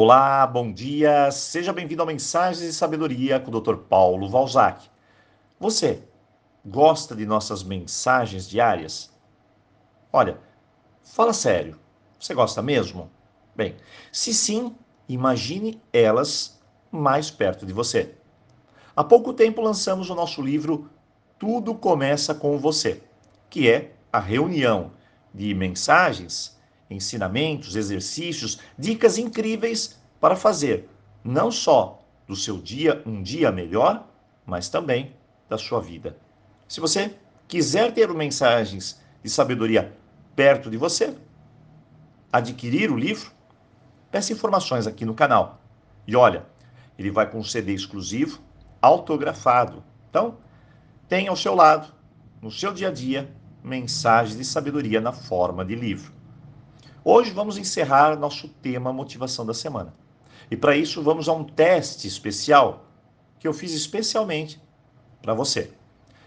Olá, bom dia, seja bem-vindo a Mensagens de Sabedoria com o Dr. Paulo Valzac. Você gosta de nossas mensagens diárias? Olha, fala sério, você gosta mesmo? Bem, se sim, imagine elas mais perto de você. Há pouco tempo lançamos o nosso livro Tudo Começa com Você, que é a reunião de mensagens ensinamentos, exercícios, dicas incríveis para fazer não só do seu dia um dia melhor, mas também da sua vida. Se você quiser ter mensagens de sabedoria perto de você, adquirir o livro, peça informações aqui no canal. E olha, ele vai com um CD exclusivo, autografado. Então, tenha ao seu lado, no seu dia a dia, mensagens de sabedoria na forma de livro. Hoje vamos encerrar nosso tema motivação da semana. E para isso vamos a um teste especial que eu fiz especialmente para você.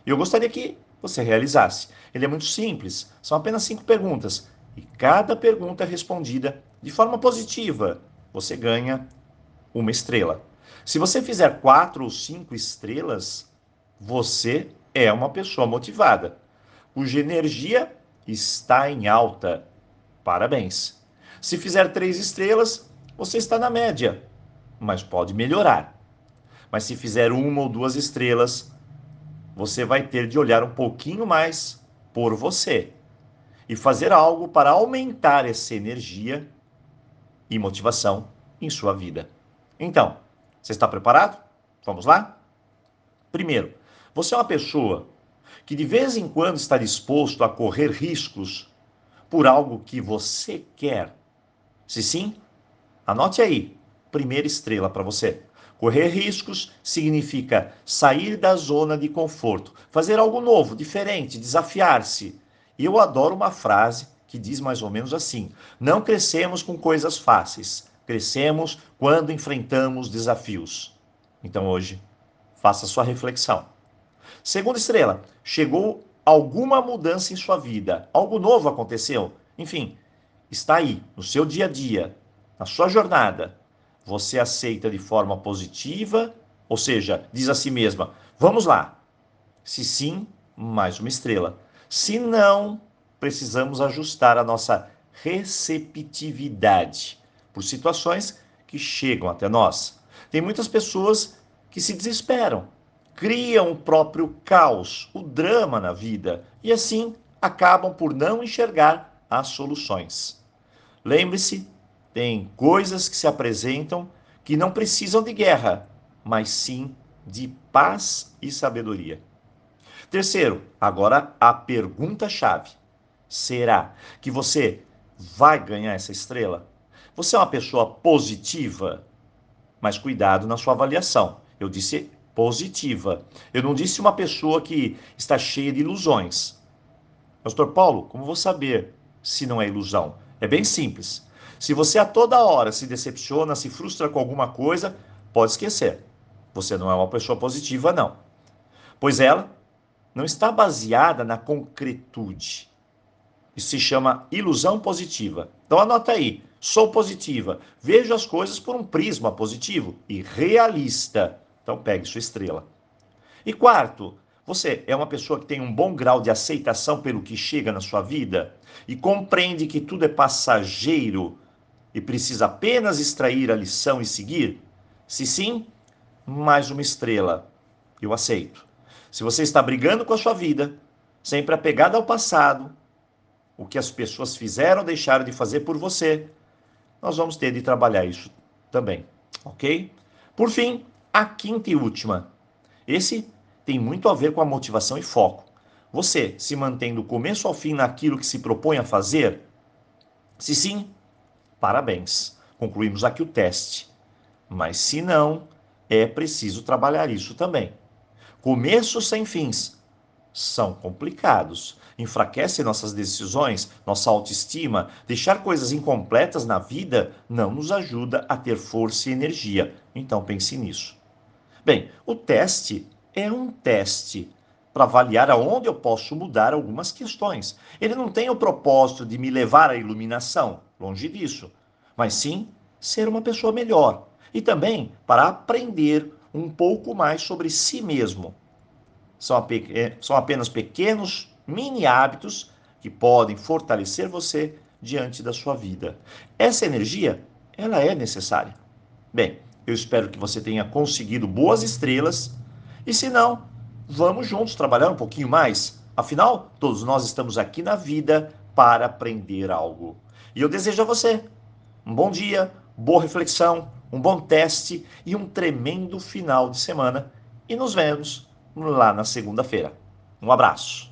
E eu gostaria que você realizasse. Ele é muito simples, são apenas cinco perguntas e cada pergunta é respondida de forma positiva. Você ganha uma estrela. Se você fizer quatro ou cinco estrelas, você é uma pessoa motivada, cuja energia está em alta Parabéns. Se fizer três estrelas, você está na média, mas pode melhorar. Mas se fizer uma ou duas estrelas, você vai ter de olhar um pouquinho mais por você e fazer algo para aumentar essa energia e motivação em sua vida. Então, você está preparado? Vamos lá? Primeiro, você é uma pessoa que de vez em quando está disposto a correr riscos por algo que você quer? Se sim, anote aí, primeira estrela para você. Correr riscos significa sair da zona de conforto, fazer algo novo, diferente, desafiar-se. E eu adoro uma frase que diz mais ou menos assim: Não crescemos com coisas fáceis, crescemos quando enfrentamos desafios. Então hoje, faça sua reflexão. Segunda estrela, chegou alguma mudança em sua vida, algo novo aconteceu, enfim, está aí, no seu dia a dia, na sua jornada, você aceita de forma positiva, ou seja, diz a si mesma: vamos lá. Se sim, mais uma estrela. Se não, precisamos ajustar a nossa receptividade por situações que chegam até nós. Tem muitas pessoas que se desesperam, criam o próprio caos, o drama na vida e assim acabam por não enxergar as soluções. Lembre-se, tem coisas que se apresentam que não precisam de guerra, mas sim de paz e sabedoria. Terceiro, agora a pergunta-chave: será que você vai ganhar essa estrela? Você é uma pessoa positiva, mas cuidado na sua avaliação. Eu disse positiva. Eu não disse uma pessoa que está cheia de ilusões. Pastor Paulo, como vou saber se não é ilusão? É bem simples. Se você a toda hora se decepciona, se frustra com alguma coisa, pode esquecer. Você não é uma pessoa positiva, não. Pois ela não está baseada na concretude. Isso se chama ilusão positiva. Então anota aí. Sou positiva. Vejo as coisas por um prisma positivo e realista. Então pegue sua estrela. E quarto, você é uma pessoa que tem um bom grau de aceitação pelo que chega na sua vida e compreende que tudo é passageiro e precisa apenas extrair a lição e seguir? Se sim, mais uma estrela. Eu aceito. Se você está brigando com a sua vida, sempre apegado ao passado, o que as pessoas fizeram ou deixaram de fazer por você, nós vamos ter de trabalhar isso também, ok? Por fim, a quinta e última. Esse tem muito a ver com a motivação e foco. Você se mantém do começo ao fim naquilo que se propõe a fazer? Se sim, parabéns. Concluímos aqui o teste. Mas se não, é preciso trabalhar isso também. Começos sem fins são complicados. Enfraquecem nossas decisões, nossa autoestima. Deixar coisas incompletas na vida não nos ajuda a ter força e energia. Então pense nisso. Bem, o teste é um teste para avaliar aonde eu posso mudar algumas questões. Ele não tem o propósito de me levar à iluminação, longe disso, mas sim ser uma pessoa melhor e também para aprender um pouco mais sobre si mesmo. São, eh, são apenas pequenos mini hábitos que podem fortalecer você diante da sua vida. Essa energia, ela é necessária. Bem, eu espero que você tenha conseguido boas estrelas e se não, vamos juntos trabalhar um pouquinho mais. Afinal, todos nós estamos aqui na vida para aprender algo. E eu desejo a você um bom dia, boa reflexão, um bom teste e um tremendo final de semana. E nos vemos lá na segunda-feira. Um abraço.